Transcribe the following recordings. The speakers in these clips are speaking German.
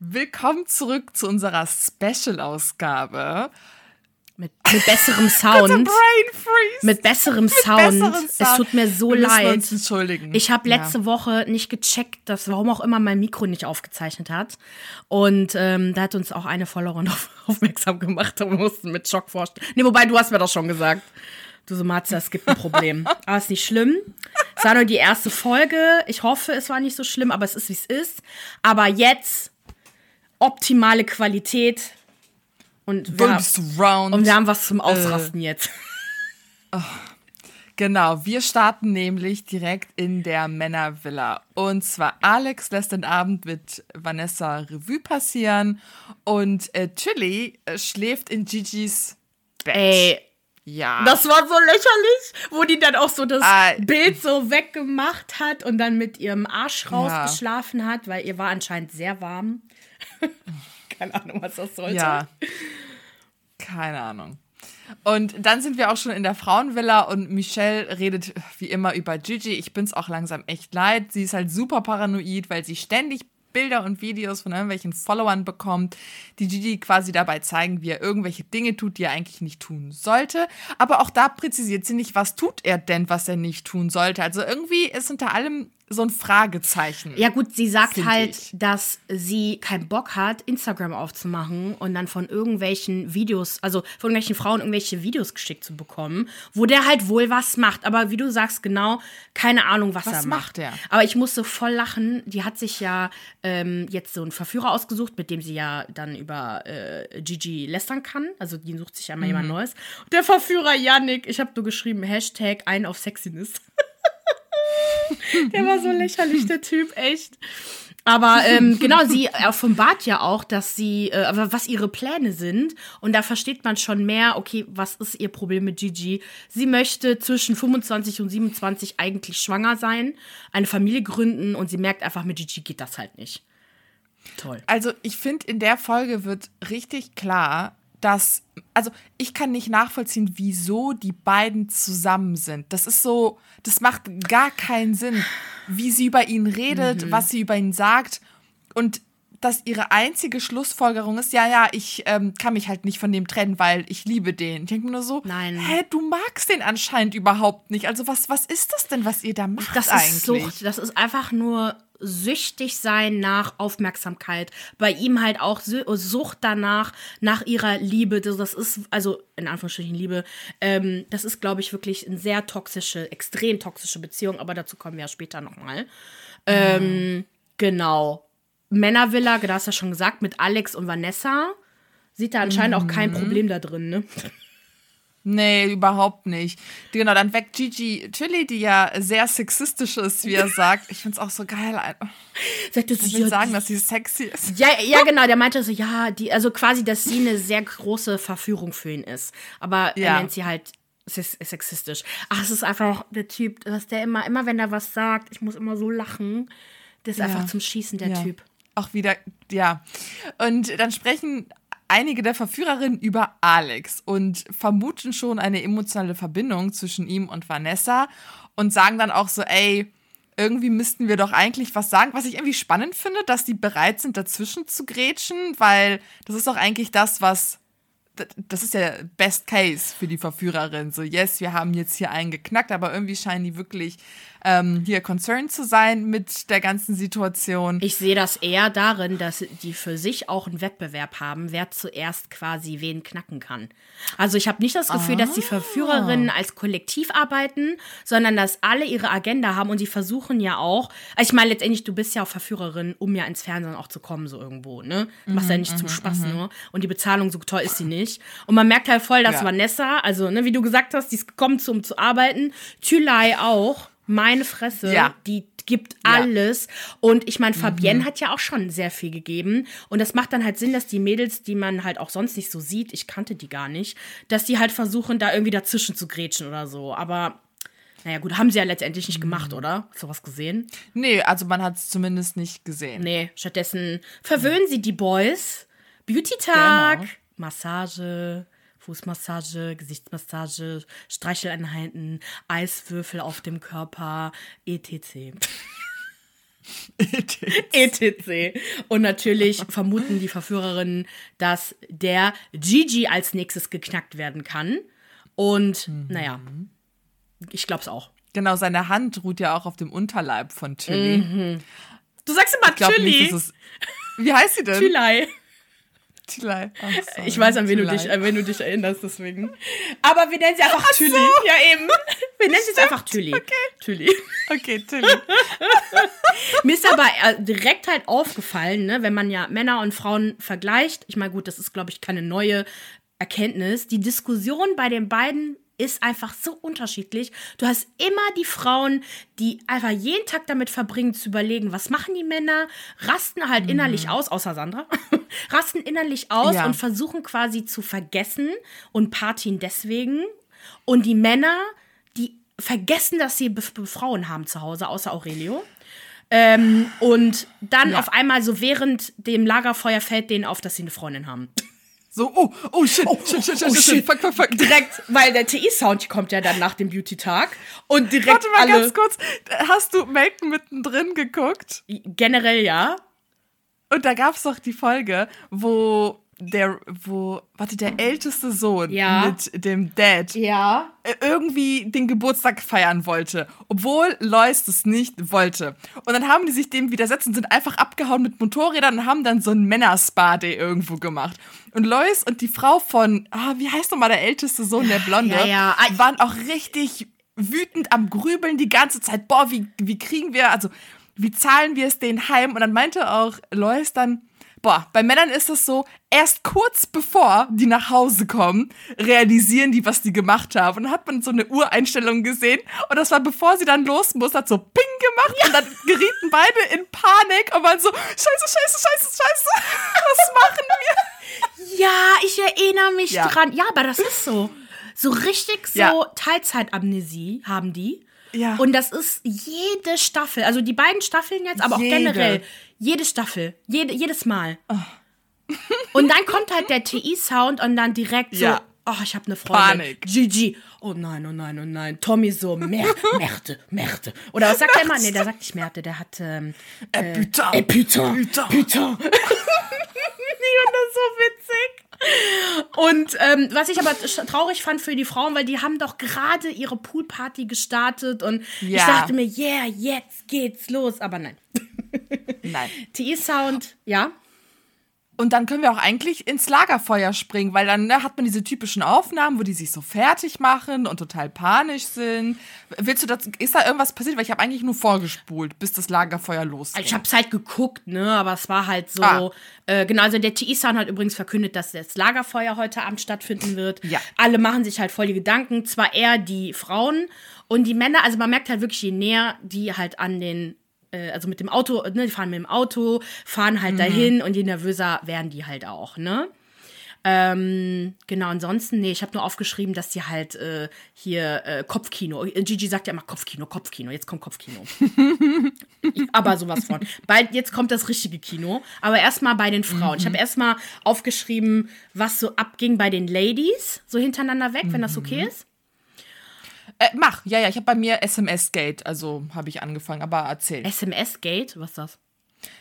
Willkommen zurück zu unserer Special-Ausgabe. Mit, mit besserem Sound. mit besserem mit Sound. Sound. Es tut mir so Wir leid. Uns entschuldigen. Ich habe letzte ja. Woche nicht gecheckt, dass warum auch immer mein Mikro nicht aufgezeichnet hat. Und ähm, da hat uns auch eine Followerin auf, aufmerksam gemacht und wir mussten mit Schock vorstellen. Nee, wobei du hast mir das schon gesagt. Du so, Matze, es gibt ein Problem. aber ist nicht schlimm. Es war nur die erste Folge. Ich hoffe, es war nicht so schlimm, aber es ist, wie es ist. Aber jetzt optimale Qualität. Und wir, haben, und wir haben was zum Ausrasten äh. jetzt. Oh. Genau, wir starten nämlich direkt in der Männervilla. Und zwar Alex lässt den Abend mit Vanessa Revue passieren und äh, Tilly äh, schläft in Gigi's Bett. Ey, ja. Das war so lächerlich, wo die dann auch so das ah, Bild so weggemacht hat und dann mit ihrem Arsch rausgeschlafen ja. hat, weil ihr war anscheinend sehr warm. Keine Ahnung, was das sollte. Ja. Keine Ahnung. Und dann sind wir auch schon in der Frauenvilla und Michelle redet wie immer über Gigi. Ich bin's auch langsam echt leid. Sie ist halt super paranoid, weil sie ständig Bilder und Videos von irgendwelchen Followern bekommt, die Gigi quasi dabei zeigen, wie er irgendwelche Dinge tut, die er eigentlich nicht tun sollte. Aber auch da präzisiert sie nicht, was tut er denn, was er nicht tun sollte. Also irgendwie ist unter allem so ein Fragezeichen. Ja gut, sie sagt halt, ich. dass sie keinen Bock hat, Instagram aufzumachen und dann von irgendwelchen Videos, also von irgendwelchen Frauen irgendwelche Videos geschickt zu bekommen, wo der halt wohl was macht. Aber wie du sagst, genau, keine Ahnung, was, was er macht. Er? Aber ich musste voll lachen. Die hat sich ja ähm, jetzt so einen Verführer ausgesucht, mit dem sie ja dann über äh, Gigi lästern kann. Also die sucht sich ja mal mhm. jemand Neues. Und der Verführer Yannick, ich habe nur geschrieben, Hashtag ein auf Sexiness. der war so lächerlich, der Typ, echt. Aber ähm, genau, sie offenbart ja auch, dass sie, äh, was ihre Pläne sind. Und da versteht man schon mehr, okay, was ist ihr Problem mit Gigi? Sie möchte zwischen 25 und 27 eigentlich schwanger sein, eine Familie gründen und sie merkt einfach, mit Gigi geht das halt nicht. Toll. Also ich finde, in der Folge wird richtig klar, dass, also ich kann nicht nachvollziehen, wieso die beiden zusammen sind. Das ist so, das macht gar keinen Sinn, wie sie über ihn redet, mhm. was sie über ihn sagt und dass ihre einzige Schlussfolgerung ist, ja, ja, ich ähm, kann mich halt nicht von dem trennen, weil ich liebe den. Ich denke mir nur so, Nein. hä, du magst den anscheinend überhaupt nicht. Also was, was ist das denn, was ihr da macht das eigentlich? Ist Sucht. Das ist einfach nur süchtig sein nach Aufmerksamkeit. Bei ihm halt auch Sucht danach, nach ihrer Liebe. Das ist, also in Anführungsstrichen Liebe, ähm, das ist, glaube ich, wirklich eine sehr toxische, extrem toxische Beziehung, aber dazu kommen wir ja später nochmal. Mhm. Ähm, genau. Männervilla, du hast ja schon gesagt, mit Alex und Vanessa. Sieht da anscheinend mhm. auch kein mhm. Problem da drin, ne? Nee, überhaupt nicht. Genau, dann weckt Gigi Chili, die ja sehr sexistisch ist, wie er sagt. Ich find's auch so geil. Sagt das, ich will sagen, dass sie sexy ist. Ja, ja, genau. Der meinte so, ja, die, also quasi, dass sie eine sehr große Verführung für ihn ist. Aber ja. er nennt sie halt sexistisch. Ach, es ist einfach der Typ, dass der immer, immer wenn er was sagt, ich muss immer so lachen. Der ist ja. einfach zum Schießen, der. Typ. Auch wieder, ja. Und dann sprechen einige der Verführerinnen über Alex und vermuten schon eine emotionale Verbindung zwischen ihm und Vanessa und sagen dann auch so, ey, irgendwie müssten wir doch eigentlich was sagen, was ich irgendwie spannend finde, dass die bereit sind, dazwischen zu grätschen, weil das ist doch eigentlich das, was das ist ja Best Case für die Verführerin. So, yes, wir haben jetzt hier einen geknackt, aber irgendwie scheinen die wirklich ähm, hier concerned zu sein mit der ganzen Situation. Ich sehe das eher darin, dass die für sich auch einen Wettbewerb haben, wer zuerst quasi wen knacken kann. Also ich habe nicht das Gefühl, ah. dass die ah. Verführerinnen als Kollektiv arbeiten, sondern dass alle ihre Agenda haben und sie versuchen ja auch, also ich meine letztendlich, du bist ja auch Verführerin, um ja ins Fernsehen auch zu kommen, so irgendwo, ne? Du machst mhm, ja nicht zum mhm, Spaß mhm. nur. Und die Bezahlung so toll ist sie nicht. Und man merkt halt voll, dass ja. Vanessa, also ne, wie du gesagt hast, die ist gekommen, um zu arbeiten, Thülei auch meine Fresse, ja. die gibt alles. Ja. Und ich meine, Fabienne mhm. hat ja auch schon sehr viel gegeben. Und das macht dann halt Sinn, dass die Mädels, die man halt auch sonst nicht so sieht, ich kannte die gar nicht, dass die halt versuchen, da irgendwie dazwischen zu grätschen oder so. Aber naja, gut, haben sie ja letztendlich nicht gemacht, mhm. oder? Hast du was gesehen? Nee, also man hat es zumindest nicht gesehen. Nee, stattdessen verwöhnen sie die Boys. Beauty-Tag, genau. Massage, Fußmassage, Gesichtsmassage, Streicheleinheiten, Eiswürfel auf dem Körper, etc. ETC. Und natürlich vermuten die Verführerinnen, dass der Gigi als nächstes geknackt werden kann. Und mhm. naja, ich glaub's auch. Genau, seine Hand ruht ja auch auf dem Unterleib von Tilly. Mhm. Du sagst immer Tilly. Wie heißt sie denn? Tülei. Tülei. Oh, ich weiß, an wen du, dich, an wen du dich erinnerst, deswegen. Aber wir nennen sie einfach Tülli. So. Ja, eben. Wir nennen sie jetzt einfach Tülli. Okay. Tülli. Okay, Tülli. Mir ist aber äh, direkt halt aufgefallen, ne, wenn man ja Männer und Frauen vergleicht. Ich meine, gut, das ist, glaube ich, keine neue Erkenntnis. Die Diskussion bei den beiden ist einfach so unterschiedlich. Du hast immer die Frauen, die einfach jeden Tag damit verbringen zu überlegen, was machen die Männer, rasten halt mhm. innerlich aus, außer Sandra, rasten innerlich aus ja. und versuchen quasi zu vergessen und partien deswegen. Und die Männer, die vergessen, dass sie Be Be Frauen haben zu Hause, außer Aurelio. Ähm, und dann ja. auf einmal so während dem Lagerfeuer fällt denen auf, dass sie eine Freundin haben. So, oh, oh shit, oh, shit, shit, shit, oh, shit, shit, fuck, fuck, fuck. Direkt, weil der TI-Sound kommt ja dann nach dem Beauty-Tag. Und direkt Warte mal alle, ganz kurz, hast du Melken mittendrin geguckt? Generell ja. Und da gab's doch die Folge, wo der, wo, warte, der älteste Sohn ja. mit dem Dad ja. Äh, irgendwie den Geburtstag feiern wollte, obwohl Lois das nicht wollte. Und dann haben die sich dem widersetzt und sind einfach abgehauen mit Motorrädern und haben dann so ein Männerspa-Day irgendwo gemacht. Und Lois und die Frau von, ah, wie heißt nochmal der älteste Sohn, der Blonde, ja, ja. waren auch richtig wütend am Grübeln die ganze Zeit. Boah, wie, wie kriegen wir, also, wie zahlen wir es denen heim? Und dann meinte auch Lois dann, Boah, bei Männern ist es so, erst kurz bevor die nach Hause kommen, realisieren die, was die gemacht haben. Und dann hat man so eine Ureinstellung gesehen und das war bevor sie dann los muss, hat so Ping gemacht ja. und dann gerieten beide in Panik und waren so, scheiße, scheiße, scheiße, scheiße, was machen wir? Ja, ich erinnere mich ja. dran. Ja, aber das ist so. So richtig so ja. Teilzeitamnesie haben die. Ja. Und das ist jede Staffel, also die beiden Staffeln jetzt, aber jede. auch generell, jede Staffel, jede, jedes Mal. Oh. und dann kommt halt der TI-Sound und dann direkt so, ja. oh, ich habe eine Freundin. Panik. GG. Oh nein, oh nein, oh nein. Tommy so, Mer Merte, Merte. Oder was sagt der Mann? Nee, der sagt nicht Merte, der hat. Ähm, äh, putain. Äh, putain. Putain. putain. ich fand das so witzig. Und ähm, was ich aber traurig fand für die Frauen, weil die haben doch gerade ihre Poolparty gestartet und ja. ich dachte mir, yeah, jetzt geht's los. Aber nein. Nein. TE-Sound, ja. Und dann können wir auch eigentlich ins Lagerfeuer springen, weil dann ne, hat man diese typischen Aufnahmen, wo die sich so fertig machen und total panisch sind. Willst du das, ist da irgendwas passiert? Weil ich habe eigentlich nur vorgespult, bis das Lagerfeuer losgeht. Ich habe es halt geguckt, ne, aber es war halt so, ah. äh, genau, also der TI-Sound hat übrigens verkündet, dass das Lagerfeuer heute Abend stattfinden wird. Ja. Alle machen sich halt voll die Gedanken, zwar eher die Frauen und die Männer, also man merkt halt wirklich, je näher die halt an den äh, also mit dem Auto, ne, die fahren mit dem Auto, fahren halt mhm. dahin und je nervöser werden die halt auch, ne? Ähm, genau, ansonsten, nee, ich habe nur aufgeschrieben, dass die halt äh, hier äh, Kopfkino, äh, Gigi sagt ja immer Kopfkino, Kopfkino, jetzt kommt Kopfkino. aber sowas von. Bald, jetzt kommt das richtige Kino, aber erstmal bei den Frauen. Mhm. Ich habe erstmal aufgeschrieben, was so abging bei den Ladies, so hintereinander weg, mhm. wenn das okay mhm. ist. Äh, mach, ja, ja, ich habe bei mir SMS-Gate, also habe ich angefangen, aber erzähl. SMS-Gate? Was ist das?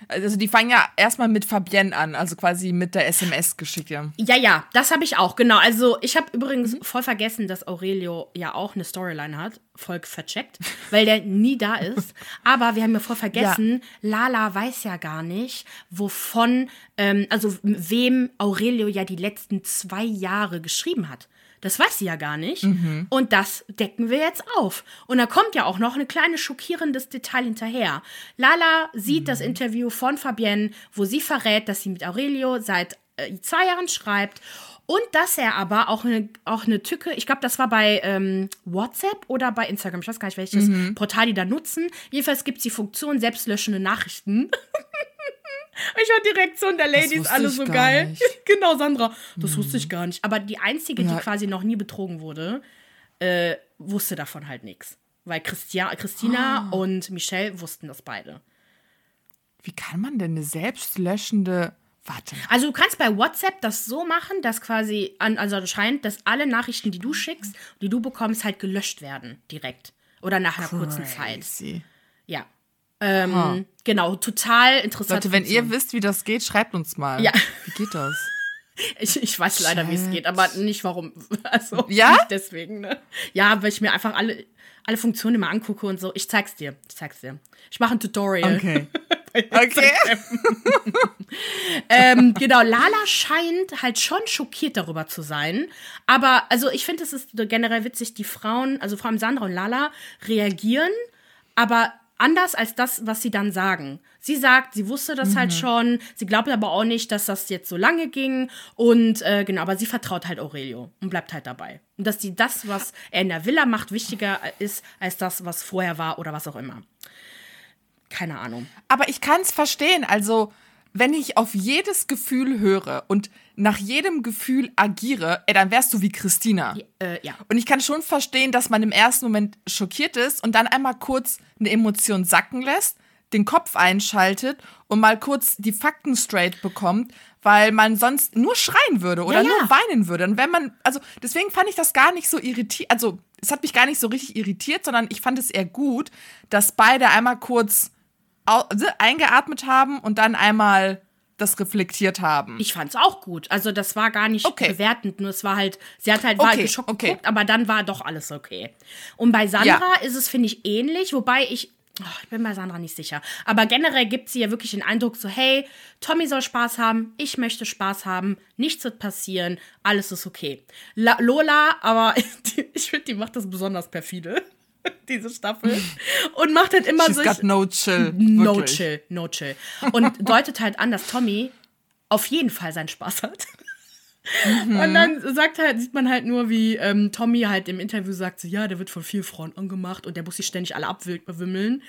Also die fangen ja erstmal mit Fabienne an, also quasi mit der SMS-Geschichte. Ja, ja, das habe ich auch, genau. Also ich habe übrigens mhm. voll vergessen, dass Aurelio ja auch eine Storyline hat. Voll vercheckt, weil der nie da ist. Aber wir haben ja voll vergessen, ja. Lala weiß ja gar nicht, wovon, ähm, also wem Aurelio ja die letzten zwei Jahre geschrieben hat. Das weiß sie ja gar nicht. Mhm. Und das decken wir jetzt auf. Und da kommt ja auch noch ein kleines schockierendes Detail hinterher. Lala sieht mhm. das Interview von Fabienne, wo sie verrät, dass sie mit Aurelio seit äh, zwei Jahren schreibt. Und dass er aber auch eine, auch eine Tücke, ich glaube, das war bei ähm, WhatsApp oder bei Instagram, ich weiß gar nicht, welches mhm. Portal die da nutzen. Jedenfalls gibt es die Funktion selbstlöschende Nachrichten. Ich war die Reaktion der Ladies alle so geil. Nicht. genau, Sandra. Das hm. wusste ich gar nicht. Aber die einzige, ja. die quasi noch nie betrogen wurde, äh, wusste davon halt nichts. Weil Christia, Christina oh. und Michelle wussten das beide. Wie kann man denn eine selbstlöschende. Warte. Also du kannst bei WhatsApp das so machen, dass quasi, also scheint, dass alle Nachrichten, die du schickst, die du bekommst, halt gelöscht werden direkt. Oder nach einer Crazy. kurzen Zeit. Ja. Ähm, Genau, total interessant. Leute, wenn ihr wisst, wie das geht, schreibt uns mal. Ja. Wie geht das? Ich, ich weiß leider, wie es geht, aber nicht warum. Also, Ja? nicht deswegen, ne? Ja, weil ich mir einfach alle, alle Funktionen immer angucke und so. Ich zeig's dir. Ich zeig's dir. Ich mache ein Tutorial. Okay. Okay. ähm, genau, Lala scheint halt schon schockiert darüber zu sein. Aber, also ich finde, es ist generell witzig, die Frauen, also vor allem Sandra und Lala, reagieren, aber anders als das, was sie dann sagen. Sie sagt, sie wusste das halt schon, sie glaubt aber auch nicht, dass das jetzt so lange ging. Und äh, genau, aber sie vertraut halt Aurelio und bleibt halt dabei. Und dass die das, was er in der Villa macht, wichtiger ist als das, was vorher war oder was auch immer. Keine Ahnung. Aber ich kann es verstehen. Also, wenn ich auf jedes Gefühl höre und nach jedem Gefühl agiere, ey, dann wärst du wie Christina. Äh, ja. Und ich kann schon verstehen, dass man im ersten Moment schockiert ist und dann einmal kurz eine Emotion sacken lässt, den Kopf einschaltet und mal kurz die Fakten straight bekommt, weil man sonst nur schreien würde oder Ja, ja. nur weinen würde. Und wenn man, also deswegen fand ich das gar nicht so irritiert, also es hat mich gar nicht so richtig irritiert, sondern ich fand es eher gut, dass beide einmal kurz eingeatmet haben und dann einmal das reflektiert haben. Ich fand's auch gut. Also das war gar nicht Okay. bewertend, nur es war halt, sie hat halt war Okay, geschockt okay. geguckt, aber dann war doch alles okay. Und bei Sandra Ja. ist es, finde ich, ähnlich, wobei ich, oh, ich bin bei Sandra nicht sicher. Aber generell gibt sie ja wirklich den Eindruck so, hey, Tommy soll Spaß haben, ich möchte Spaß haben, nichts wird passieren, alles ist okay. La Lola, aber ich finde, die macht das besonders perfide. Diese Staffel. Und macht halt immer She's so. got no chill. No wirklich. chill, no chill. Und deutet halt an, dass Tommy auf jeden Fall seinen Spaß hat. Und dann sagt halt, sieht man halt nur, wie ähm, Tommy halt im Interview sagt, so, ja, der wird von vier Frauen angemacht und der muss sich ständig alle abwimmeln.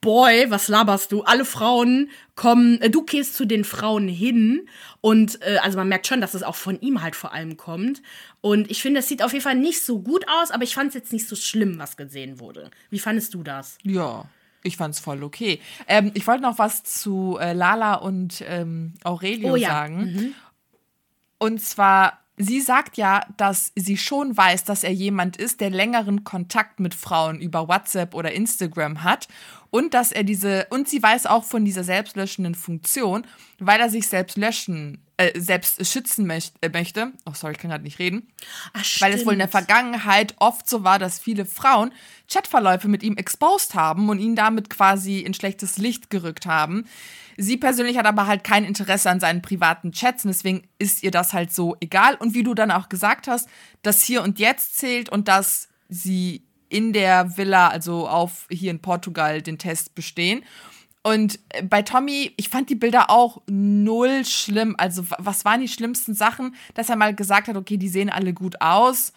Boy, was laberst du? Alle Frauen kommen, äh, du gehst zu den Frauen hin und äh, also man merkt schon, dass es auch von ihm halt vor allem kommt. Und ich finde, es sieht auf jeden Fall nicht so gut aus, aber ich fand es jetzt nicht so schlimm, was gesehen wurde. Wie fandest du das? Ja, ich fand's voll okay. Ähm, ich wollte noch was zu äh, Lala und ähm, Aurelio Oh ja. sagen. Und zwar, sie sagt ja, dass sie schon weiß, dass er jemand ist, der längeren Kontakt mit Frauen über WhatsApp oder Instagram hat. Und dass er diese, und sie weiß auch von dieser selbstlöschenden Funktion, weil er sich selbst löschen, äh, selbst schützen möcht, äh, möchte. Oh, sorry, ich kann gerade nicht reden. Ach, Weil es wohl in der Vergangenheit oft so war, dass viele Frauen Chatverläufe mit ihm exposed haben und ihn damit quasi in schlechtes Licht gerückt haben. Sie persönlich hat aber halt kein Interesse an seinen privaten Chats und deswegen ist ihr das halt so egal. Und wie du dann auch gesagt hast, dass hier und jetzt zählt und dass sie in der Villa, also auf hier in Portugal, den Test bestehen. Und äh, bei Tommy, ich fand die Bilder auch null schlimm. Also, wa- was waren die schlimmsten Sachen? Dass er mal gesagt hat, okay, die sehen alle gut aus.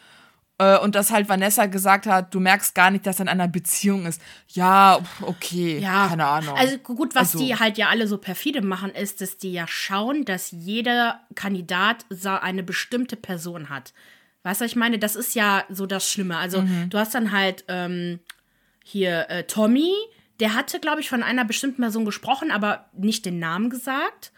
Äh, Und dass halt Vanessa gesagt hat, du merkst gar nicht, dass er in einer Beziehung ist. Ja, okay, Ja, keine Ahnung. Also gut, was Also- die halt ja alle so perfide machen, ist, dass die ja schauen, dass jeder Kandidat eine bestimmte Person hat. Weißt du, was ich meine? Das ist ja so das Schlimme. Also Mhm. du hast dann halt ähm, hier äh, Tommy, der hatte, glaube ich, von einer bestimmten Person gesprochen, aber nicht den Namen gesagt.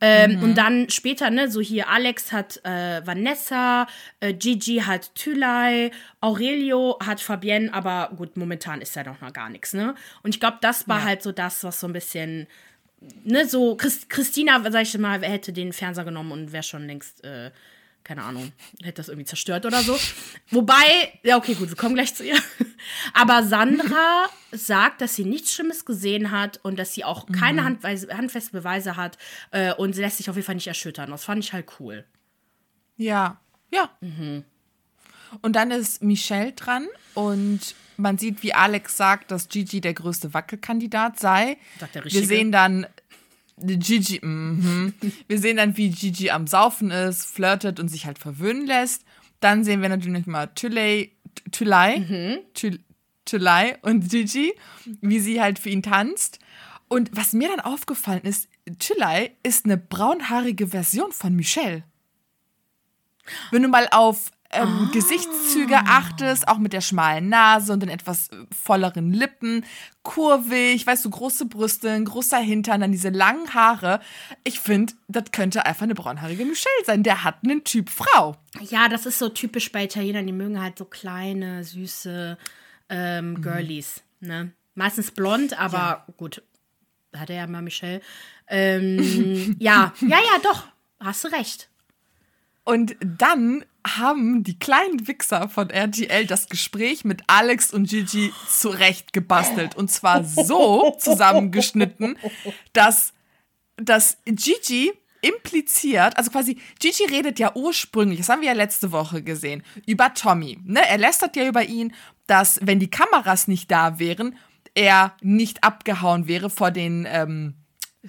Ähm, Mhm. Und dann später, ne, so hier Alex hat äh, Vanessa, äh, Gigi hat Thülei, Aurelio hat Fabienne, aber gut, momentan ist ja noch mal gar nichts, ne? Und ich glaube, das war Ja. halt so das, was so ein bisschen, ne, so Christ Christina, sag ich mal, hätte den Fernseher genommen und wäre schon längst, äh, keine Ahnung, hätte das irgendwie zerstört oder so. Wobei, ja, okay, gut, wir kommen gleich zu ihr. Aber Sandra sagt, dass sie nichts Schlimmes gesehen hat und dass sie auch keine Handweise, handfesten Beweise hat äh, und sie lässt sich auf jeden Fall nicht erschüttern. Das fand ich halt cool. Ja, ja. Mhm. Und dann ist Michelle dran und man sieht, wie Alex sagt, dass Gigi der größte Wackelkandidat sei. Sagt der Wir Richtige. sehen dann Gigi, mhm. wir sehen dann, wie Gigi am Saufen ist, flirtet und sich halt verwöhnen lässt. Dann sehen wir natürlich mal Tulay, Tulay, Mhm. Tulay und Gigi, wie sie halt für ihn tanzt. Und was mir dann aufgefallen ist, Tulay ist eine braunhaarige Version von Michelle. Wenn du mal auf ähm, Gesichtszüge achtest, auch mit der schmalen Nase und den etwas äh, volleren Lippen, kurvig, weißt du, große Brüste, ein großer Hintern, dann diese langen Haare. Ich finde, das könnte einfach eine braunhaarige Michelle sein. Der hat einen Typ Frau. Ja, das ist so typisch bei Italienern. Die mögen halt so kleine, süße ähm, Girlies, ne? Meistens blond, aber ja. gut, hat er ja mal Michelle. Ähm, ja, ja, ja, doch, hast du recht. Und dann haben die kleinen Wichser von RTL das Gespräch mit Alex und Gigi zurechtgebastelt. Und zwar so zusammengeschnitten, dass, dass Gigi impliziert, also quasi, Gigi redet ja ursprünglich, das haben wir ja letzte Woche gesehen, über Tommy. Ne? Er lästert ja über ihn, dass, wenn die Kameras nicht da wären, er nicht abgehauen wäre vor den ähm,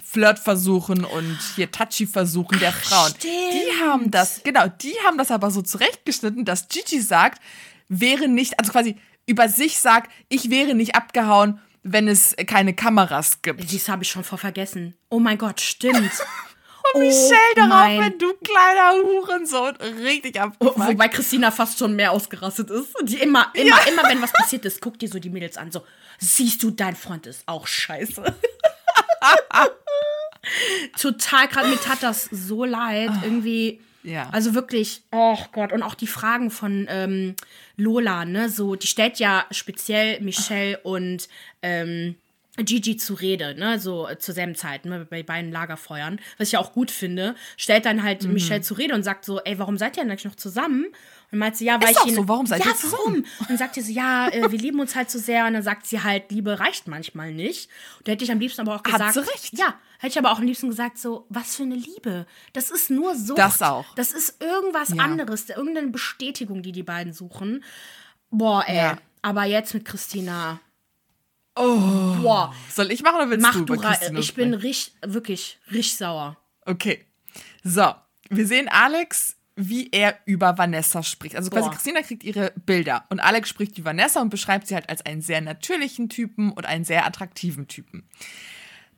Flirtversuchen und hier Touchy-Versuchen der Frauen. Stimmt. Die haben das, genau, die haben das aber so zurechtgeschnitten, dass Gigi sagt, wäre nicht, also quasi über sich sagt, ich wäre nicht abgehauen, wenn es keine Kameras gibt. Das habe ich schon vor vergessen. Oh mein Gott, stimmt. Und Michelle oh darauf, wenn du kleiner Hurensohn, richtig ab. Wobei Christina fast schon mehr ausgerastet ist. Die immer, immer, ja. immer, wenn was passiert ist, guckt dir so die Mädels an. So, siehst du, dein Freund ist auch scheiße. Total gerade, mir tat das so leid. Ah, irgendwie. Ja. Also wirklich, oh Gott, und auch die Fragen von ähm, Lola, ne, so, die stellt ja speziell Michelle und ähm, Gigi zu Rede, ne, so äh, zur selben Zeit, ne, bei beiden Lagerfeuern, was ich ja auch gut finde, stellt dann halt mhm. Michelle zu Rede und sagt so, ey, warum seid ihr denn eigentlich noch zusammen? Und meint sie, ja, weil ist ich ihn. so, warum seid ja, ihr zusammen? Warum? Und sagt sie so, ja, äh, wir lieben uns halt so sehr. Und dann sagt sie halt, Liebe reicht manchmal nicht. Und da hätte ich am liebsten aber auch gesagt. Hat sie recht. Ja, hätte ich aber auch am liebsten gesagt, so, was für eine Liebe. Das ist nur so. Das auch. Das ist irgendwas ja. anderes, irgendeine Bestätigung, die die beiden suchen. Boah, ey. Ja. Aber jetzt mit Christina. Oh. Boah. Soll ich machen oder willst Mach du? du Christina ich bin richtig, wirklich, richtig sauer. Okay. So, wir sehen Alex wie er über Vanessa spricht. Also quasi Boah. Christina kriegt ihre Bilder und Alex spricht über Vanessa und beschreibt sie halt als einen sehr natürlichen Typen und einen sehr attraktiven Typen.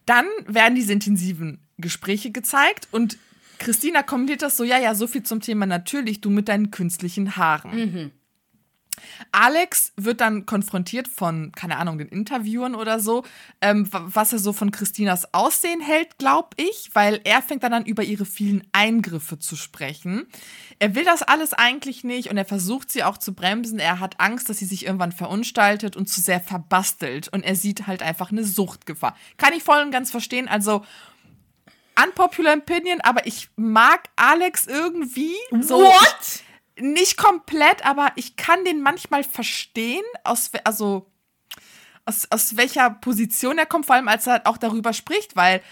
Dann werden diese intensiven Gespräche gezeigt und Christina kommentiert das so, ja, ja, so viel zum Thema natürlich, du mit deinen künstlichen Haaren. Mhm. Alex wird dann konfrontiert von, keine Ahnung, den Interviewern oder so, ähm, was er so von Christinas Aussehen hält, glaube ich, weil er fängt dann an, über ihre vielen Eingriffe zu sprechen. Er will das alles eigentlich nicht und er versucht sie auch zu bremsen. Er hat Angst, dass sie sich irgendwann verunstaltet und zu sehr verbastelt und er sieht halt einfach eine Suchtgefahr. Kann ich voll und ganz verstehen. Also, unpopular opinion, aber ich mag Alex irgendwie. So, What? Nicht komplett, aber ich kann den manchmal verstehen, aus, also aus, aus welcher Position er kommt, vor allem als er auch darüber spricht, weil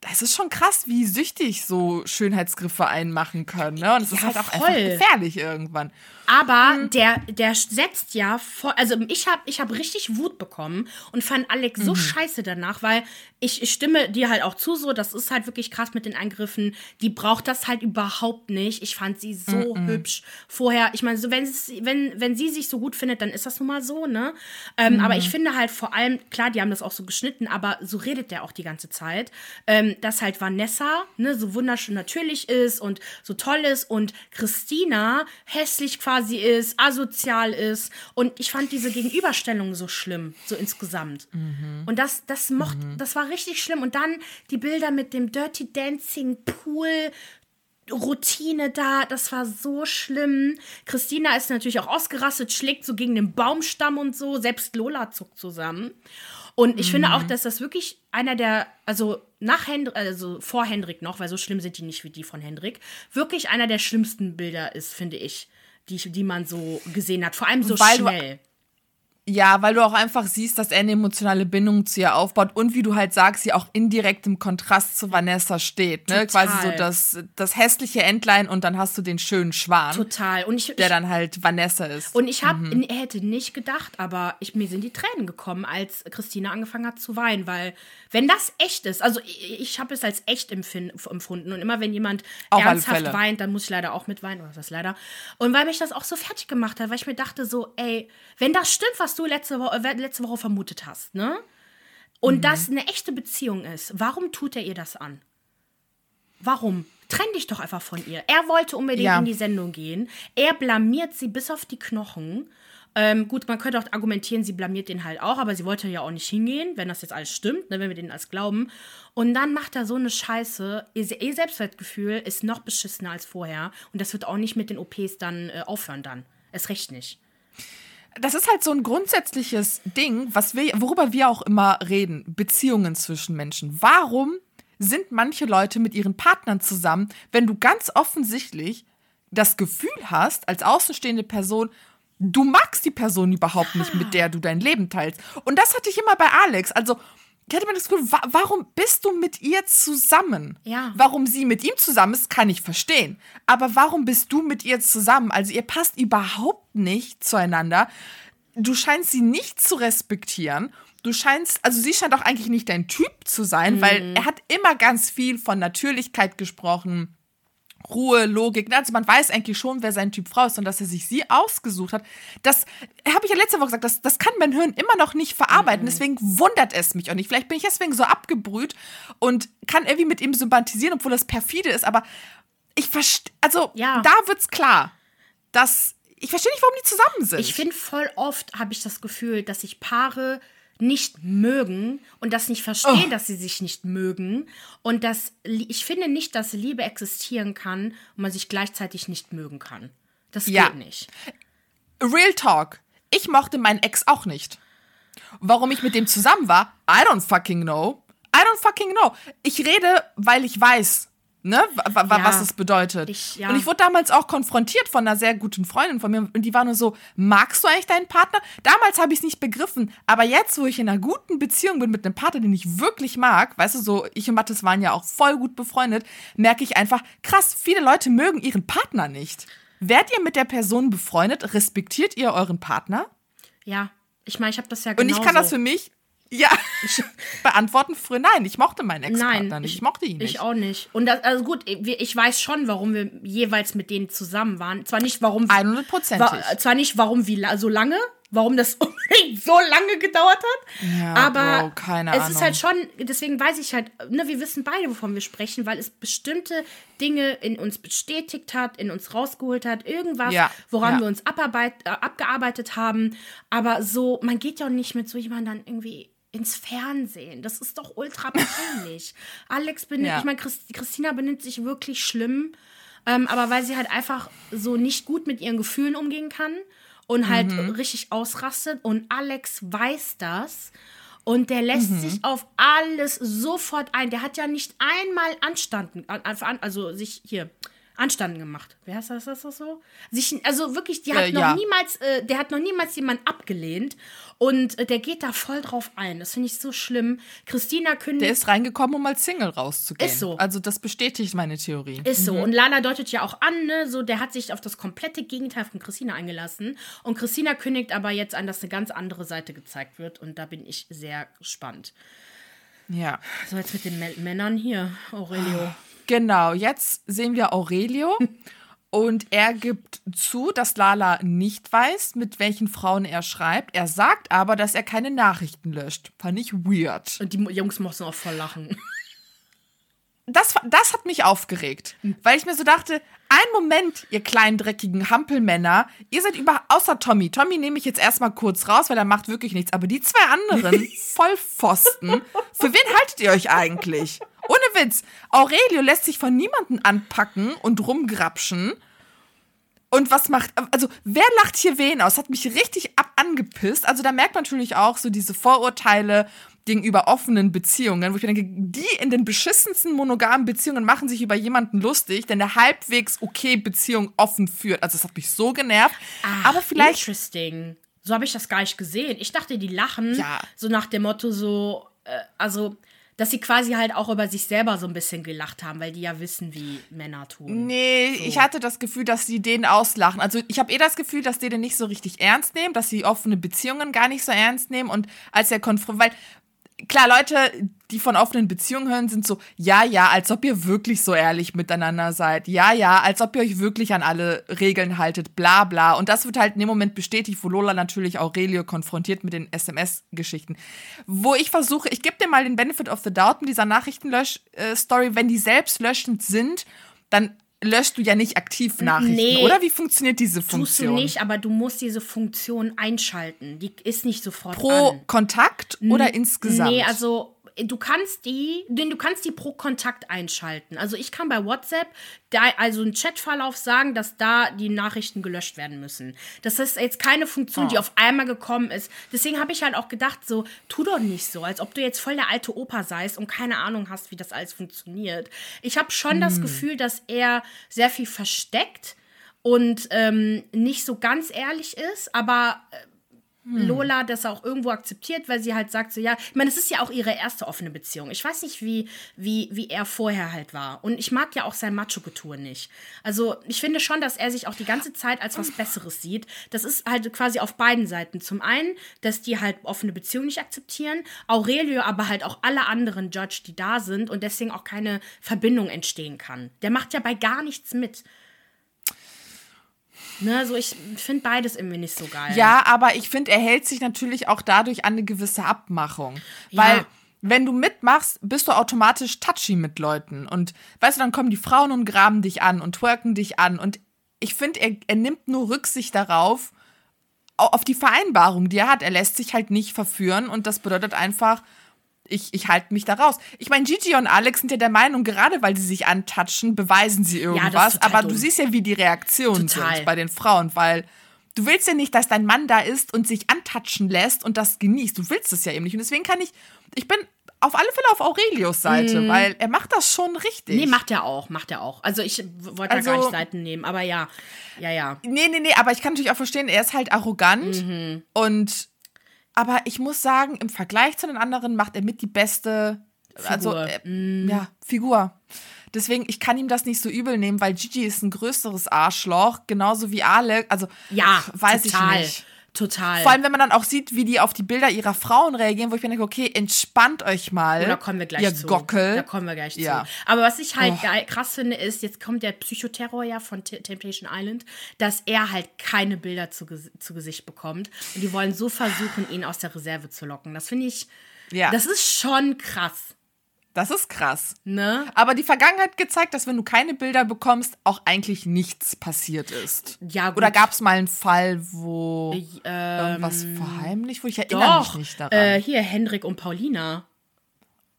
das ist schon krass, wie süchtig so Schönheitsgriffe einen machen können. Ne? Und es ja, ist halt auch voll. einfach gefährlich irgendwann. Aber mhm. der, der setzt ja voll. Also ich habe ich hab richtig Wut bekommen und fand Alex so mhm. scheiße danach, weil ich, ich stimme dir halt auch zu, so, das ist halt wirklich krass mit den Eingriffen. Die braucht das halt überhaupt nicht. Ich fand sie so mhm. hübsch vorher. Ich meine, so, wenn, wenn, wenn sie sich so gut findet, dann ist das nun mal so, ne? Ähm, aber ich mhm. finde halt vor allem, klar, die haben das auch so geschnitten, aber so redet der auch die ganze Zeit. Ähm, dass halt Vanessa, ne, so wunderschön natürlich ist und so toll ist und Christina hässlich quasi ist, asozial ist. Und ich fand diese Gegenüberstellung so schlimm, so insgesamt. Mhm. Und das, das mocht, mhm. das war richtig schlimm. Und dann die Bilder mit dem Dirty Dancing Pool. Routine da, das war so schlimm. Christina ist natürlich auch ausgerastet, schlägt so gegen den Baumstamm und so. Selbst Lola zuckt zusammen. Und ich mhm. finde auch, mhm. dass das wirklich einer der, also nach Hendrik, also vor Hendrik noch, weil so schlimm sind die nicht wie die von Hendrik, wirklich einer der schlimmsten Bilder ist, finde ich, die, die man so gesehen hat. Vor allem so weil schnell. Ja, weil du auch einfach siehst, dass er eine emotionale Bindung zu ihr aufbaut und wie du halt sagst, sie auch indirekt im Kontrast zu Vanessa steht. Ne? Total. Quasi so das, das hässliche Entlein und dann hast du den schönen Schwan. Total. Und ich, der dann halt Vanessa ist. Und ich habe, mhm. hätte nicht gedacht, aber ich, mir sind die Tränen gekommen, als Christina angefangen hat zu weinen, weil wenn das echt ist, also ich, ich habe es als echt empfunden und immer wenn jemand Auf ernsthaft weint, dann muss ich leider auch mit weinen, oder was leider. Und weil mich das auch so fertig gemacht hat, weil ich mir dachte so, ey, wenn das stimmt, was du letzte Woche, äh, letzte Woche vermutet hast, ne? Und mhm. das eine echte Beziehung ist, warum tut er ihr das an? Warum? Trenn dich doch einfach von ihr. Er wollte unbedingt ja. in die Sendung gehen. Er blamiert sie bis auf die Knochen. Ähm, gut, man könnte auch argumentieren, sie blamiert den halt auch, aber sie wollte ja auch nicht hingehen, wenn das jetzt alles stimmt, ne, wenn wir denen alles glauben. Und dann macht er so eine Scheiße. Ihr, ihr Selbstwertgefühl ist noch beschissener als vorher. Und das wird auch nicht mit den OPs dann äh, aufhören dann. Es recht nicht. Das ist halt so ein grundsätzliches Ding, was wir, worüber wir auch immer reden, Beziehungen zwischen Menschen. Warum sind manche Leute mit ihren Partnern zusammen, wenn du ganz offensichtlich das Gefühl hast, als außenstehende Person, du magst die Person überhaupt nicht, mit der du dein Leben teilst. Und das hatte ich immer bei Alex. Also, hatte mir das Gefühl, wa warum bist du mit ihr zusammen? Ja. Warum sie mit ihm zusammen ist, kann ich verstehen. Aber warum bist du mit ihr zusammen? Also, ihr passt überhaupt nicht zueinander. Du scheinst sie nicht zu respektieren. Du scheinst, also sie scheint auch eigentlich nicht dein Typ zu sein, weil er hat immer ganz viel von Natürlichkeit gesprochen. Ruhe, Logik. Also man weiß eigentlich schon, wer sein Typ Frau ist und dass er sich sie ausgesucht hat. Das habe ich ja letzte Woche gesagt, das, das kann mein Hirn immer noch nicht verarbeiten. Deswegen wundert es mich auch nicht. Vielleicht bin ich deswegen so abgebrüht und kann irgendwie mit ihm sympathisieren, obwohl das perfide ist. Aber ich verstehe, also Ja. da wird's klar, dass ich verstehe nicht, warum die zusammen sind. Ich finde, voll oft habe ich das Gefühl, dass sich Paare nicht mögen und das nicht verstehen, Oh. dass sie sich nicht mögen. Und dass ich finde nicht, dass Liebe existieren kann und man sich gleichzeitig nicht mögen kann. Das Ja. geht nicht. Real Talk. Ich mochte meinen Ex auch nicht. Warum ich mit dem zusammen war, I don't fucking know. I don't fucking know. Ich rede, weil ich weiß, ne, wa- wa- Ja. was es bedeutet. Ich- ja. Und ich wurde damals auch konfrontiert von einer sehr guten Freundin von mir und die war nur so, magst du eigentlich deinen Partner? Damals habe ich es nicht begriffen, aber jetzt, wo ich in einer guten Beziehung bin mit einem Partner, den ich wirklich mag, weißt du, so ich und Mathis waren ja auch voll gut befreundet, merke ich einfach, krass, viele Leute mögen ihren Partner nicht. Werdet ihr mit der Person befreundet? Respektiert ihr euren Partner? Ja, ich meine, ich habe das ja Und genau ich kann das für mich, ja, beantworten früher. Nein, ich mochte meinen Ex-Partner nicht. Ich mochte ihn nicht. Ich auch nicht. Und das, also gut, ich ich weiß schon, warum wir jeweils mit denen zusammen waren. Zwar nicht, warum. 100%ig. Wa- Zwar nicht, warum wie so lange, warum das unbedingt so lange gedauert hat. Ja, aber Bro, es ist halt schon, deswegen weiß ich halt, ne, wir wissen beide, wovon wir sprechen, weil es bestimmte Dinge in uns bestätigt hat, in uns rausgeholt hat, irgendwas, Ja, woran ja. wir uns abarbeit, äh, abgearbeitet haben. Aber so, man geht ja auch nicht mit so jemandem dann irgendwie ins Fernsehen. Das ist doch ultra peinlich. Alex benimmt, Ja. ich meine, Christ, Christina benimmt sich wirklich schlimm, ähm, aber weil sie halt einfach so nicht gut mit ihren Gefühlen umgehen kann und halt Mhm. richtig ausrastet. Und Alex weiß das. Und der lässt Mhm. sich auf alles sofort ein. Der hat ja nicht einmal anstanden, an- an- also sich hier anstanden gemacht. Wer heißt das, ist das so? Sich, also wirklich, die hat Äh, noch ja. niemals, äh, der hat noch niemals jemand abgelehnt. Und äh, der geht da voll drauf ein. Das finde ich so schlimm. Christina kündigt. Der ist reingekommen, um als Single rauszugehen. Ist so. Also das bestätigt meine Theorie. Ist so. Und Lana deutet ja auch an, ne, so, der hat sich auf das komplette Gegenteil von Christina eingelassen. Und Christina kündigt aber jetzt an, dass eine ganz andere Seite gezeigt wird. Und da bin ich sehr gespannt. Ja. So, jetzt mit den Mä- Männern hier, Aurelio. Genau, jetzt sehen wir Aurelio und er gibt zu, dass Lala nicht weiß, mit welchen Frauen er schreibt. Er sagt aber, dass er keine Nachrichten löscht. Fand ich weird. Und die Jungs mussten auch voll lachen. das, das hat mich aufgeregt, weil ich mir so dachte, ein Moment, ihr kleinen dreckigen Hampelmänner, ihr seid über, außer Tommy, Tommy nehme ich jetzt erstmal kurz raus, weil er macht wirklich nichts, aber die zwei anderen Vollpfosten, für wen haltet ihr euch eigentlich? Ohne Witz, Aurelio lässt sich von niemandem anpacken und rumgrapschen. Und was macht, also wer lacht hier wen aus? Hat mich richtig ab angepisst. Also da merkt man natürlich auch so diese Vorurteile gegenüber offenen Beziehungen, wo ich mir denke, die in den beschissensten monogamen Beziehungen machen sich über jemanden lustig, der eine halbwegs okay Beziehung offen führt. Also das hat mich so genervt. Aber vielleicht Interesting. So habe ich das gar nicht gesehen. Ich dachte, die lachen Ja. so nach dem Motto so, äh, also, dass sie quasi halt auch über sich selber so ein bisschen gelacht haben, weil die ja wissen, wie Männer tun. Nee, ich hatte das Gefühl, dass sie den auslachen. Also ich habe eh das Gefühl, dass die den nicht so richtig ernst nehmen, dass sie offene Beziehungen gar nicht so ernst nehmen und als er konfrontiert, weil klar, Leute, die von offenen Beziehungen hören, sind so, ja, ja, als ob ihr wirklich so ehrlich miteinander seid. Ja, ja, als ob ihr euch wirklich an alle Regeln haltet, bla bla. Und das wird halt in dem Moment bestätigt, wo Lola natürlich Aurelio konfrontiert mit den SMS-Geschichten. Wo ich versuche, ich gebe dir mal den Benefit of the Doubt mit dieser Nachrichtenlösch-Story, wenn die selbstlöschend sind, dann löschst du ja nicht aktiv Nachrichten, Nee. oder? Wie funktioniert diese Tust Funktion? du nicht, aber du musst diese Funktion einschalten. Die ist nicht sofort Pro an. Kontakt oder insgesamt? Nee, also du kannst die, denn du kannst die pro Kontakt einschalten. Also ich kann bei WhatsApp da, also einen Chatverlauf sagen, dass da die Nachrichten gelöscht werden müssen. Das ist jetzt keine Funktion, oh. die auf einmal gekommen ist. Deswegen habe ich halt auch gedacht, so, tu doch nicht so, als ob du jetzt voll der alte Opa seist und keine Ahnung hast, wie das alles funktioniert. Ich habe schon hm. das Gefühl, dass er sehr viel versteckt und ähm, nicht so ganz ehrlich ist, aber äh. Lola das auch irgendwo akzeptiert, weil sie halt sagt so, ja, ich meine, es ist ja auch ihre erste offene Beziehung. Ich weiß nicht, wie, wie, wie er vorher halt war. Und ich mag ja auch sein Macho-Getue nicht. Also ich finde schon, dass er sich auch die ganze Zeit als was Besseres sieht. Das ist halt quasi auf beiden Seiten. Zum einen, dass die halt offene Beziehung nicht akzeptieren, Aurelio aber halt auch alle anderen Judge, die da sind und deswegen auch keine Verbindung entstehen kann. Der macht ja bei gar nichts mit. Ne, also ich finde beides irgendwie nicht so geil. Ja, aber ich finde, er hält sich natürlich auch dadurch an eine gewisse Abmachung. Ja. Weil wenn du mitmachst, bist du automatisch touchy mit Leuten. Und weißt du, dann kommen die Frauen und graben dich an und twerken dich an. Und ich finde, er, er nimmt nur Rücksicht darauf, auf die Vereinbarung, die er hat. Er lässt sich halt nicht verführen und das bedeutet einfach, ich, ich halte mich da raus. Ich meine, Gigi und Alex sind ja der Meinung, gerade weil sie sich antatschen, beweisen sie irgendwas. Ja, aber dumm. du siehst ja, wie die Reaktionen total. sind bei den Frauen, weil du willst ja nicht, dass dein Mann da ist und sich antatschen lässt und das genießt. Du willst es ja eben nicht. Und deswegen kann ich, ich bin auf alle Fälle auf Aurelius Seite, mm. weil er macht das schon richtig. Nee, macht er auch, macht er auch. Also ich wollte also, da gar nicht Seiten nehmen, aber ja, ja, ja. Nee, nee, nee, aber ich kann natürlich auch verstehen, er ist halt arrogant mhm. und aber ich muss sagen, im Vergleich zu den anderen macht er mit die beste Figur. Also, äh, mm. ja, Figur. Deswegen, ich kann ihm das nicht so übel nehmen, weil Gigi ist ein größeres Arschloch, genauso wie Ale. Also, ja, weiß total. ich nicht. Total. Vor allem, wenn man dann auch sieht, wie die auf die Bilder ihrer Frauen reagieren, wo ich mir denke, okay, entspannt euch mal. Oh, da kommen wir gleich ihr zu. Gockel. Da kommen wir gleich ja. zu. Aber was ich halt oh. krass finde, ist, jetzt kommt der Psychoterror ja von T Temptation Island, dass er halt keine Bilder zu, zu Gesicht bekommt. Und die wollen so versuchen, ihn aus der Reserve zu locken. Das finde ich, ja. das ist schon krass. Das ist krass. Ne? Aber die Vergangenheit gezeigt, dass wenn du keine Bilder bekommst, auch eigentlich nichts passiert ist. Ja, gut. Oder gab es mal einen Fall, wo ich, ähm, irgendwas verheimlicht wurde? Ich erinnere doch, mich nicht daran. Äh, hier, Hendrik und Paulina.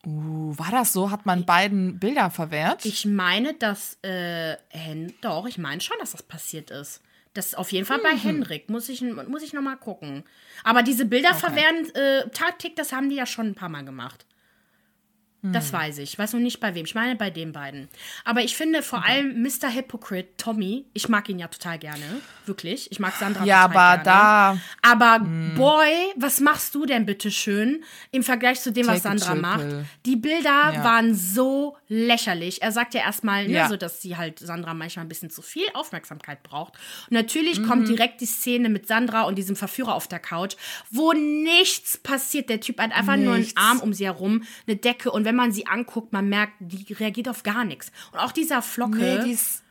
Uh, war das so? Hat man beiden Bilder verwehrt? Ich meine, dass, äh, Hen doch, ich meine schon, dass das passiert ist. Das ist auf jeden Fall bei mhm. Henrik. Muss ich, muss ich nochmal gucken. Aber diese Bilder okay. verwehren, äh, Taktik, das haben die ja schon ein paar Mal gemacht. Das hm. weiß ich. Ich weiß noch nicht bei wem. Ich meine bei den beiden. Aber ich finde vor okay. allem Mr. Hypocrite, Tommy, ich mag ihn ja total gerne. Wirklich. Ich mag Sandra ja, total aber da. Aber hm. boy, was machst du denn bitte schön im Vergleich zu dem, Take was Sandra macht? Die Bilder ja. waren so lächerlich. Er sagt ja erstmal, ne, ja. so, dass sie halt Sandra manchmal ein bisschen zu viel Aufmerksamkeit braucht. Und natürlich mhm. kommt direkt die Szene mit Sandra und diesem Verführer auf der Couch, wo nichts passiert. Der Typ hat einfach nichts. nur einen Arm um sie herum, eine Decke und wenn wenn man sie anguckt, man merkt, die reagiert auf gar nichts. Und auch dieser Flocke. Nee, die ist,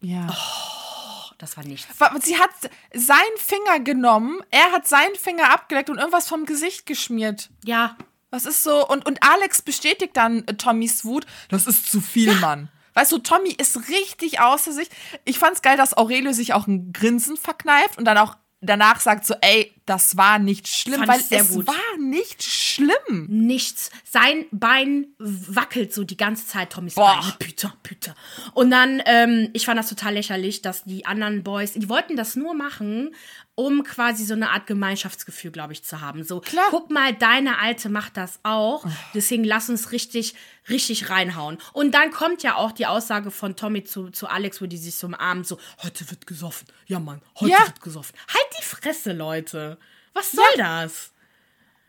ja. Oh, das war nichts. Sie hat seinen Finger genommen, er hat seinen Finger abgeleckt und irgendwas vom Gesicht geschmiert. Ja. Was ist so? Und, und Alex bestätigt dann äh, Tommys Wut. Das ist zu viel, ja. Mann. Weißt du, Tommy ist richtig außer sich. Ich fand's geil, dass Aurelio sich auch ein Grinsen verkneift und dann auch danach sagt so, ey, das war nicht schlimm, weil es gut. war nicht schlimm. Nichts. Sein Bein wackelt so die ganze Zeit, Tommys Boah. Bein. Bitte, bitte. Und dann, ähm, ich fand das total lächerlich, dass die anderen Boys, die wollten das nur machen, um quasi so eine Art Gemeinschaftsgefühl, glaube ich, zu haben. So, Klar. guck mal, deine Alte macht das auch. Deswegen lass uns richtig, richtig reinhauen. Und dann kommt ja auch die Aussage von Tommy zu, zu Alex, wo die sich so umarmen, so, heute wird gesoffen. Ja, Mann, heute ja. wird gesoffen. Halt die Fresse, Leute. Was soll ja. das?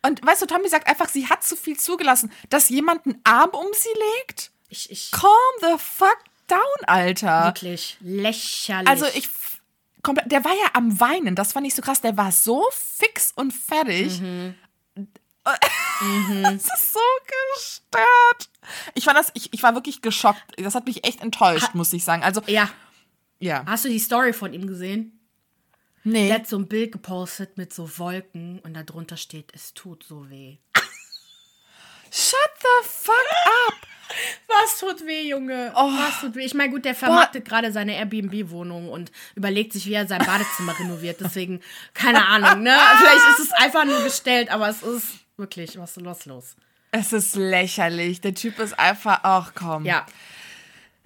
Und weißt du, Tommy sagt einfach, sie hat zu viel zugelassen, dass jemand einen Arm um sie legt. Ich, ich. Calm the fuck down, Alter. Wirklich lächerlich. Also ich komplett, der war ja am Weinen, das fand ich so krass, der war so fix und fertig. Mhm. mhm. das ist so gestört. Ich fand das, ich, ich war wirklich geschockt. Das hat mich echt enttäuscht, ha muss ich sagen. Also, ja. Ja. Hast du die Story von ihm gesehen? Nee. Der hat so ein Bild gepostet mit so Wolken und da drunter steht, es tut so weh. Shut the fuck up! Was tut weh, Junge? Oh. Was tut weh? Ich meine, gut, der vermarktet gerade seine Airbnb-Wohnung und überlegt sich, wie er sein Badezimmer renoviert. Deswegen, keine Ahnung, ne? Vielleicht ist es einfach nur gestellt, aber es ist wirklich, was ist los? Es ist lächerlich. Der Typ ist einfach, ach komm. Ja.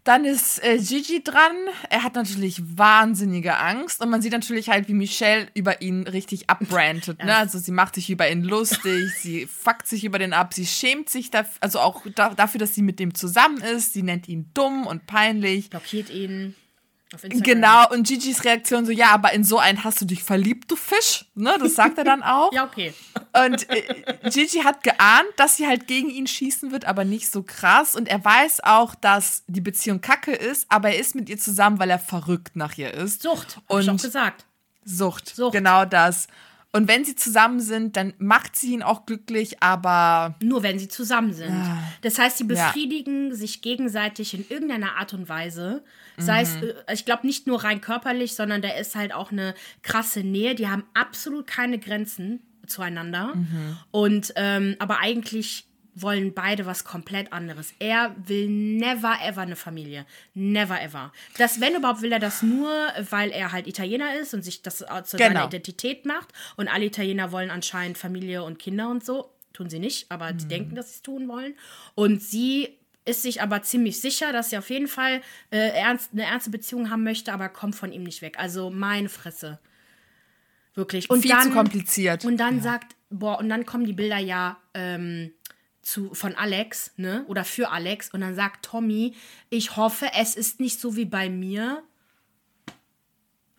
Dann ist äh, Gigi dran. Er hat natürlich wahnsinnige Angst und man sieht natürlich halt, wie Michelle über ihn richtig abbrandet. Ne? Also sie macht sich über ihn lustig, sie fuckt sich über den ab, sie schämt sich dafür, also auch da, dafür, dass sie mit dem zusammen ist. Sie nennt ihn dumm und peinlich. Blockiert ihn. Genau, und Gigi's Reaktion so, ja, aber in so einen hast du dich verliebt, du Fisch. Ne, das sagt er dann auch. ja, okay. Und äh, Gigi hat geahnt, dass sie halt gegen ihn schießen wird, aber nicht so krass. Und er weiß auch, dass die Beziehung kacke ist, aber er ist mit ihr zusammen, weil er verrückt nach ihr ist. Sucht, hab und ich auch gesagt. Sucht, Sucht, genau das. Und wenn sie zusammen sind, dann macht sie ihn auch glücklich, aber. Nur wenn sie zusammen sind. Das heißt, sie befriedigen ja. sich gegenseitig in irgendeiner Art und Weise. Sei mhm. es, äh, ich glaube, nicht nur rein körperlich, sondern da ist halt auch eine krasse Nähe. Die haben absolut keine Grenzen zueinander. Mhm. Und ähm, aber eigentlich wollen beide was komplett anderes. Er will never ever eine Familie. Never ever. Das, wenn überhaupt, will er das nur, weil er halt Italiener ist und sich das zu genau. seiner Identität macht. Und alle Italiener wollen anscheinend Familie und Kinder und so. Tun sie nicht, aber mhm. die denken, dass sie es tun wollen. Und sie ist sich aber ziemlich sicher, dass sie auf jeden Fall äh, ernst, eine ernste Beziehung haben möchte, aber kommt von ihm nicht weg. Also meine Fresse. Wirklich. Und Viel dann, zu kompliziert. Und dann ja. sagt, boah, und dann kommen die Bilder ja ähm, zu, von Alex, ne? Oder für Alex. Und dann sagt Tommy, ich hoffe, es ist nicht so wie bei mir.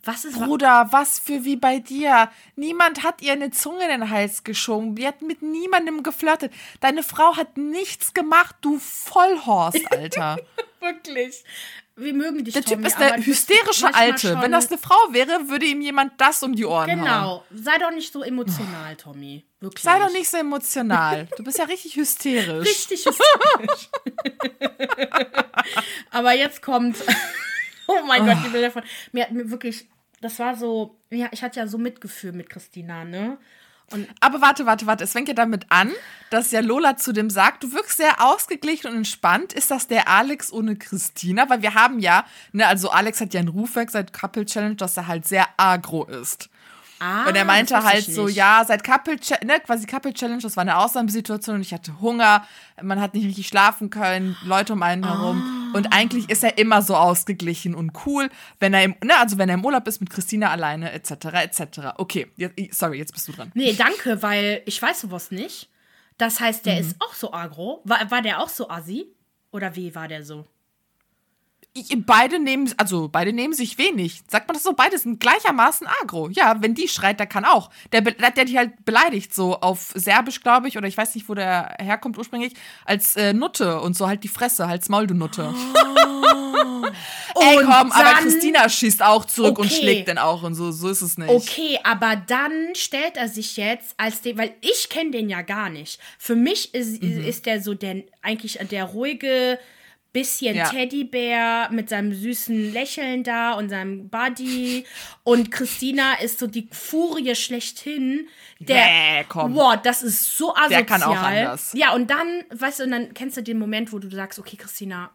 Was ist Bruder, was für wie bei dir? Niemand hat ihr eine Zunge in den Hals geschoben. Die hat mit niemandem geflirtet. Deine Frau hat nichts gemacht, du Vollhorst, Alter. Wirklich. Wir mögen dich, Der Typ ist der hysterische Alte. Wenn das eine Frau wäre, würde ihm jemand das um die Ohren genau. hauen. Genau. Sei doch nicht so emotional, Tommy. Wirklich. Sei doch nicht so emotional. Du bist ja richtig hysterisch. Richtig hysterisch. Aber jetzt kommt. oh mein oh. Gott, die Bilder von. Mir hat mir wirklich. Das war so. Ja, ich hatte ja so Mitgefühl mit Christina, ne? Und Aber warte, warte, warte. Es fängt ja damit an, dass ja Lola zu dem sagt, du wirkst sehr ausgeglichen und entspannt. Ist das der Alex ohne Christina? Weil wir haben ja, ne, also Alex hat ja einen Rufwerk seit Couple Challenge, dass er halt sehr agro ist. Ah, und er meinte halt so, ja, seit Couple, ne, quasi Couple Challenge, das war eine Ausnahmesituation und ich hatte Hunger, man hat nicht richtig schlafen können, Leute um einen herum. Ah. Und eigentlich ist er immer so ausgeglichen und cool, wenn er im, ne, also wenn er im Urlaub ist mit Christina alleine, etc., etc. Okay, jetzt, sorry, jetzt bist du dran. Nee, danke, weil ich weiß sowas nicht. Das heißt, der mhm. ist auch so agro. War, war der auch so assi? Oder wie war der so? Beide nehmen, also beide nehmen sich wenig. Sagt man das so? Beide sind gleichermaßen agro. Ja, wenn die schreit, der kann auch. Der, der, die halt beleidigt, so auf Serbisch, glaube ich, oder ich weiß nicht, wo der herkommt ursprünglich, als äh, Nutte und so halt die Fresse, halt's Maul, du Nutte. Oh. Ey, komm, dann, aber Christina schießt auch zurück okay. und schlägt den auch und so, so ist es nicht. Okay, aber dann stellt er sich jetzt als den, weil ich kenne den ja gar nicht. Für mich ist, mhm. ist der so der, eigentlich der ruhige, bisschen ja. Teddybär mit seinem süßen Lächeln da und seinem Buddy. Und Christina ist so die Furie schlechthin. Der, nee, komm. Boah, das ist so asozial. Der kann auch anders. Ja, und dann, weißt du, und dann kennst du den Moment, wo du sagst, okay, Christina,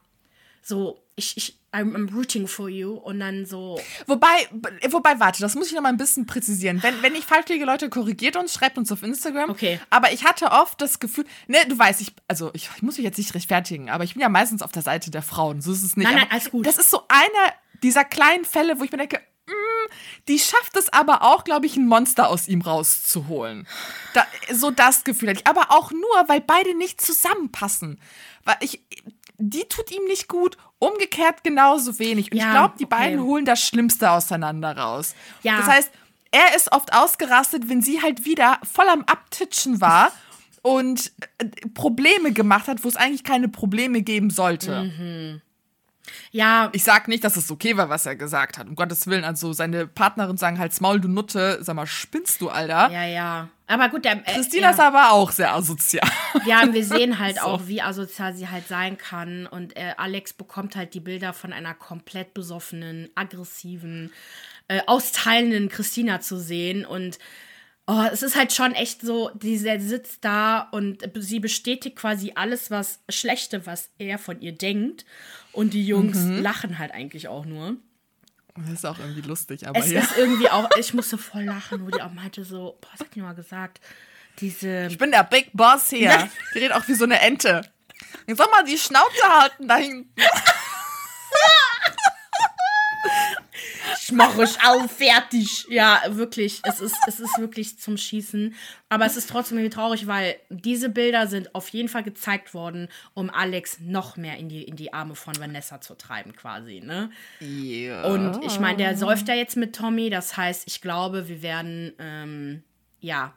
so, ich, ich, I'm, I'm rooting for you und dann so. Wobei, wobei, warte, das muss ich noch mal ein bisschen präzisieren. Wenn, wenn ich falsch liege, Leute, korrigiert uns, schreibt uns auf Instagram. Okay. Aber ich hatte oft das Gefühl, ne, du weißt, ich, also ich, ich muss mich jetzt nicht rechtfertigen, aber ich bin ja meistens auf der Seite der Frauen. So ist es nicht. Nein, nein, alles gut. Das ist so einer dieser kleinen Fälle, wo ich mir denke, mm, die schafft es aber auch, glaube ich, ein Monster aus ihm rauszuholen. Da, so das Gefühl hatte ich. Aber auch nur, weil beide nicht zusammenpassen. Weil ich, die tut ihm nicht gut, umgekehrt genauso wenig. Und ja, ich glaube, die okay. beiden holen das Schlimmste auseinander raus. Ja. Das heißt, er ist oft ausgerastet, wenn sie halt wieder voll am Abtitschen war und äh, Probleme gemacht hat, wo es eigentlich keine Probleme geben sollte. Mhm. Ja. Ich sag nicht, dass es okay war, was er gesagt hat. Um Gottes Willen. Also seine Partnerin sagen halt, Maul, du Nutte. Sag mal, spinnst du, Alter? Ja, ja. Aber gut, der, äh, Christina ja. ist aber auch sehr asozial. Ja, und wir sehen halt so. auch, wie asozial sie halt sein kann. Und äh, Alex bekommt halt die Bilder von einer komplett besoffenen, aggressiven, äh, austeilenden Christina zu sehen. Und Oh, es ist halt schon echt so, dieser sitzt da und sie bestätigt quasi alles, was Schlechte, was er von ihr denkt. Und die Jungs mhm. lachen halt eigentlich auch nur. Das ist auch irgendwie lustig, aber es ja. ist irgendwie auch, ich musste voll lachen, wo die auch meinte so, boah, was hat die mal gesagt? Diese. Ich bin der Big Boss hier. Die redet auch wie so eine Ente. Ich soll mal die Schnauze halten da hinten. Ich mach euch auf, fertig. Ja, wirklich. Es ist, es ist wirklich zum Schießen. Aber es ist trotzdem irgendwie traurig, weil diese Bilder sind auf jeden Fall gezeigt worden, um Alex noch mehr in die, in die Arme von Vanessa zu treiben, quasi, ne? Ja. Und ich meine, der säuft ja jetzt mit Tommy. Das heißt, ich glaube, wir werden, ähm, ja,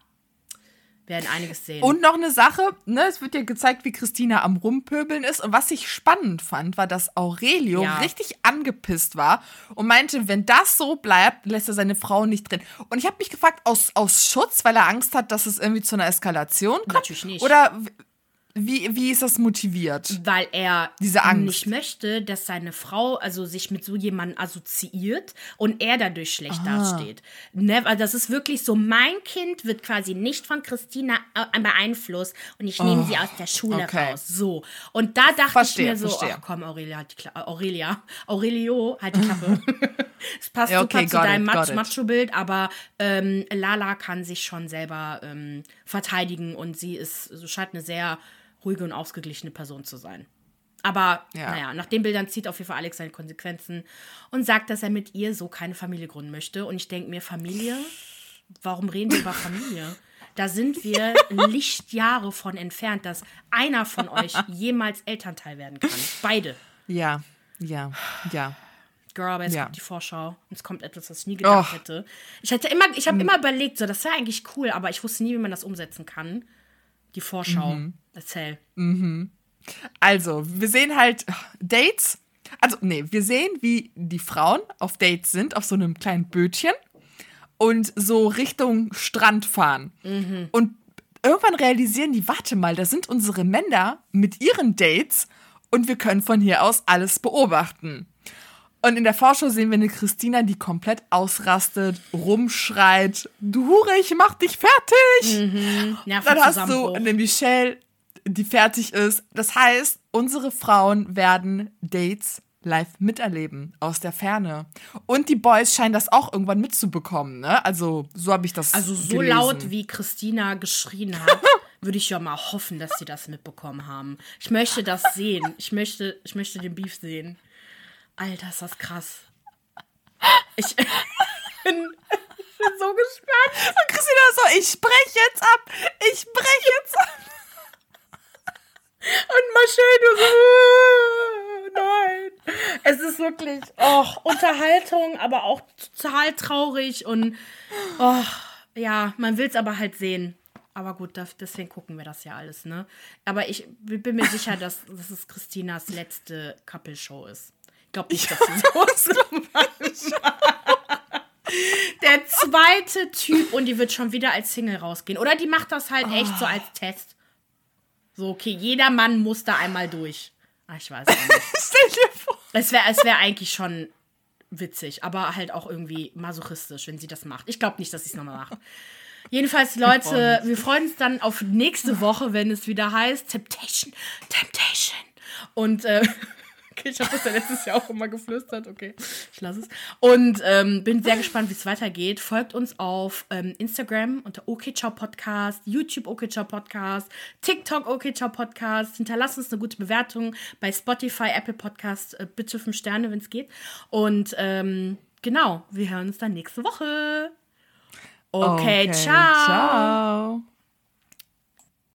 werden einiges sehen. Und noch eine Sache, ne, es wird ja gezeigt, wie Christina am Rumpöbeln ist. Und was ich spannend fand, war, dass Aurelio Ja. richtig angepisst war und meinte, wenn das so bleibt, lässt er seine Frau nicht drin. Und ich habe mich gefragt, aus, aus Schutz, weil er Angst hat, dass es irgendwie zu einer Eskalation kommt? Natürlich nicht. Oder wie, wie ist das motiviert? weil er Diese Angst. nicht möchte, dass seine Frau also sich mit so jemandem assoziiert und er dadurch schlecht dasteht. Never, das ist wirklich so, mein Kind wird quasi nicht von Christina äh, beeinflusst und ich nehme sie aus der Schule okay. raus. So. Und da dachte Verstehe, ich mir so, verstehe. ach komm, Aurelia, halt die Kla Aurelia, Aurelio, halt die Klappe. Es passt Ja, okay, super zu deinem Mach-. Macho-Bild, aber ähm, Lala kann sich schon selber ähm, verteidigen und sie ist, so scheint eine sehr ruhige und ausgeglichene Person zu sein. Aber Ja. naja, nach den Bildern zieht auf jeden Fall Alex seine Konsequenzen und sagt, dass er mit ihr so keine Familie gründen möchte. Und ich denke mir, Familie? Warum reden wir über Familie? Da sind wir Lichtjahre von entfernt, dass einer von euch jemals Elternteil werden kann. Beide. Ja, ja, ja. Girl, aber jetzt Ja. kommt die Vorschau. Und es kommt etwas, was ich nie gedacht Och. hätte. Ich hätte immer, ich habe immer überlegt, so, das wäre eigentlich cool, aber ich wusste nie, wie man das umsetzen kann. Die Vorschau. Erzähl. Also, wir sehen halt Dates. Also, nee, wir sehen, wie die Frauen auf Dates sind, auf so einem kleinen Bötchen und so Richtung Strand fahren. Und irgendwann realisieren die, warte mal, da sind unsere Männer mit ihren Dates und wir können von hier aus alles beobachten. Und in der Vorschau sehen wir eine Christina, die komplett ausrastet, rumschreit, du Hure, ich mach dich fertig. Dann hast du eine Michelle, die fertig ist. Das heißt, unsere Frauen werden Dates live miterleben, aus der Ferne. Und die Boys scheinen das auch irgendwann mitzubekommen, ne? Also, so habe ich das Also so gelesen. laut, wie Christina geschrien hat, würde ich ja mal hoffen, dass sie das mitbekommen haben. Ich möchte das sehen. Ich möchte, ich möchte den Beef sehen. Alter, ist das krass. Ich bin, ich bin so gespannt. Und Christina so, ich brech jetzt ab. Ich brech jetzt ab. Und Marcel, du so, äh, nein. Es ist wirklich, oh, Unterhaltung, aber auch total traurig und, oh, ja, man will es aber halt sehen. Aber gut, deswegen gucken wir das ja alles, ne? Aber ich bin mir sicher, dass, dass es Christinas letzte Couple-Show ist. Ich glaube nicht, dass sie so Der zweite Typ und die wird schon wieder als Single rausgehen. Oder die macht das halt echt so als Test. So, okay, jeder Mann muss da einmal durch. Ach, ich weiß nicht. Stell dir vor. Es wäre es wär eigentlich schon witzig, aber halt auch irgendwie masochistisch, wenn sie das macht. Ich glaube nicht, dass sie es nochmal macht. Jedenfalls, Leute, wir freuen uns dann auf nächste Woche, wenn es wieder heißt Temptation, Temptation. Und äh, okay, ich habe das ja letztes Jahr auch immer geflüstert. Okay, ich lasse es. Und ähm, bin sehr gespannt, wie es weitergeht. Folgt uns auf ähm, Instagram unter OKCiao Podcast, YouTube OKCiao Podcast, TikTok OKCiao Podcast. Hinterlasst uns eine gute Bewertung bei Spotify, Apple Podcast. Äh, bitte fünf Sterne, wenn es geht. Und ähm, genau, wir hören uns dann nächste Woche. Okay, ciao. Ciao.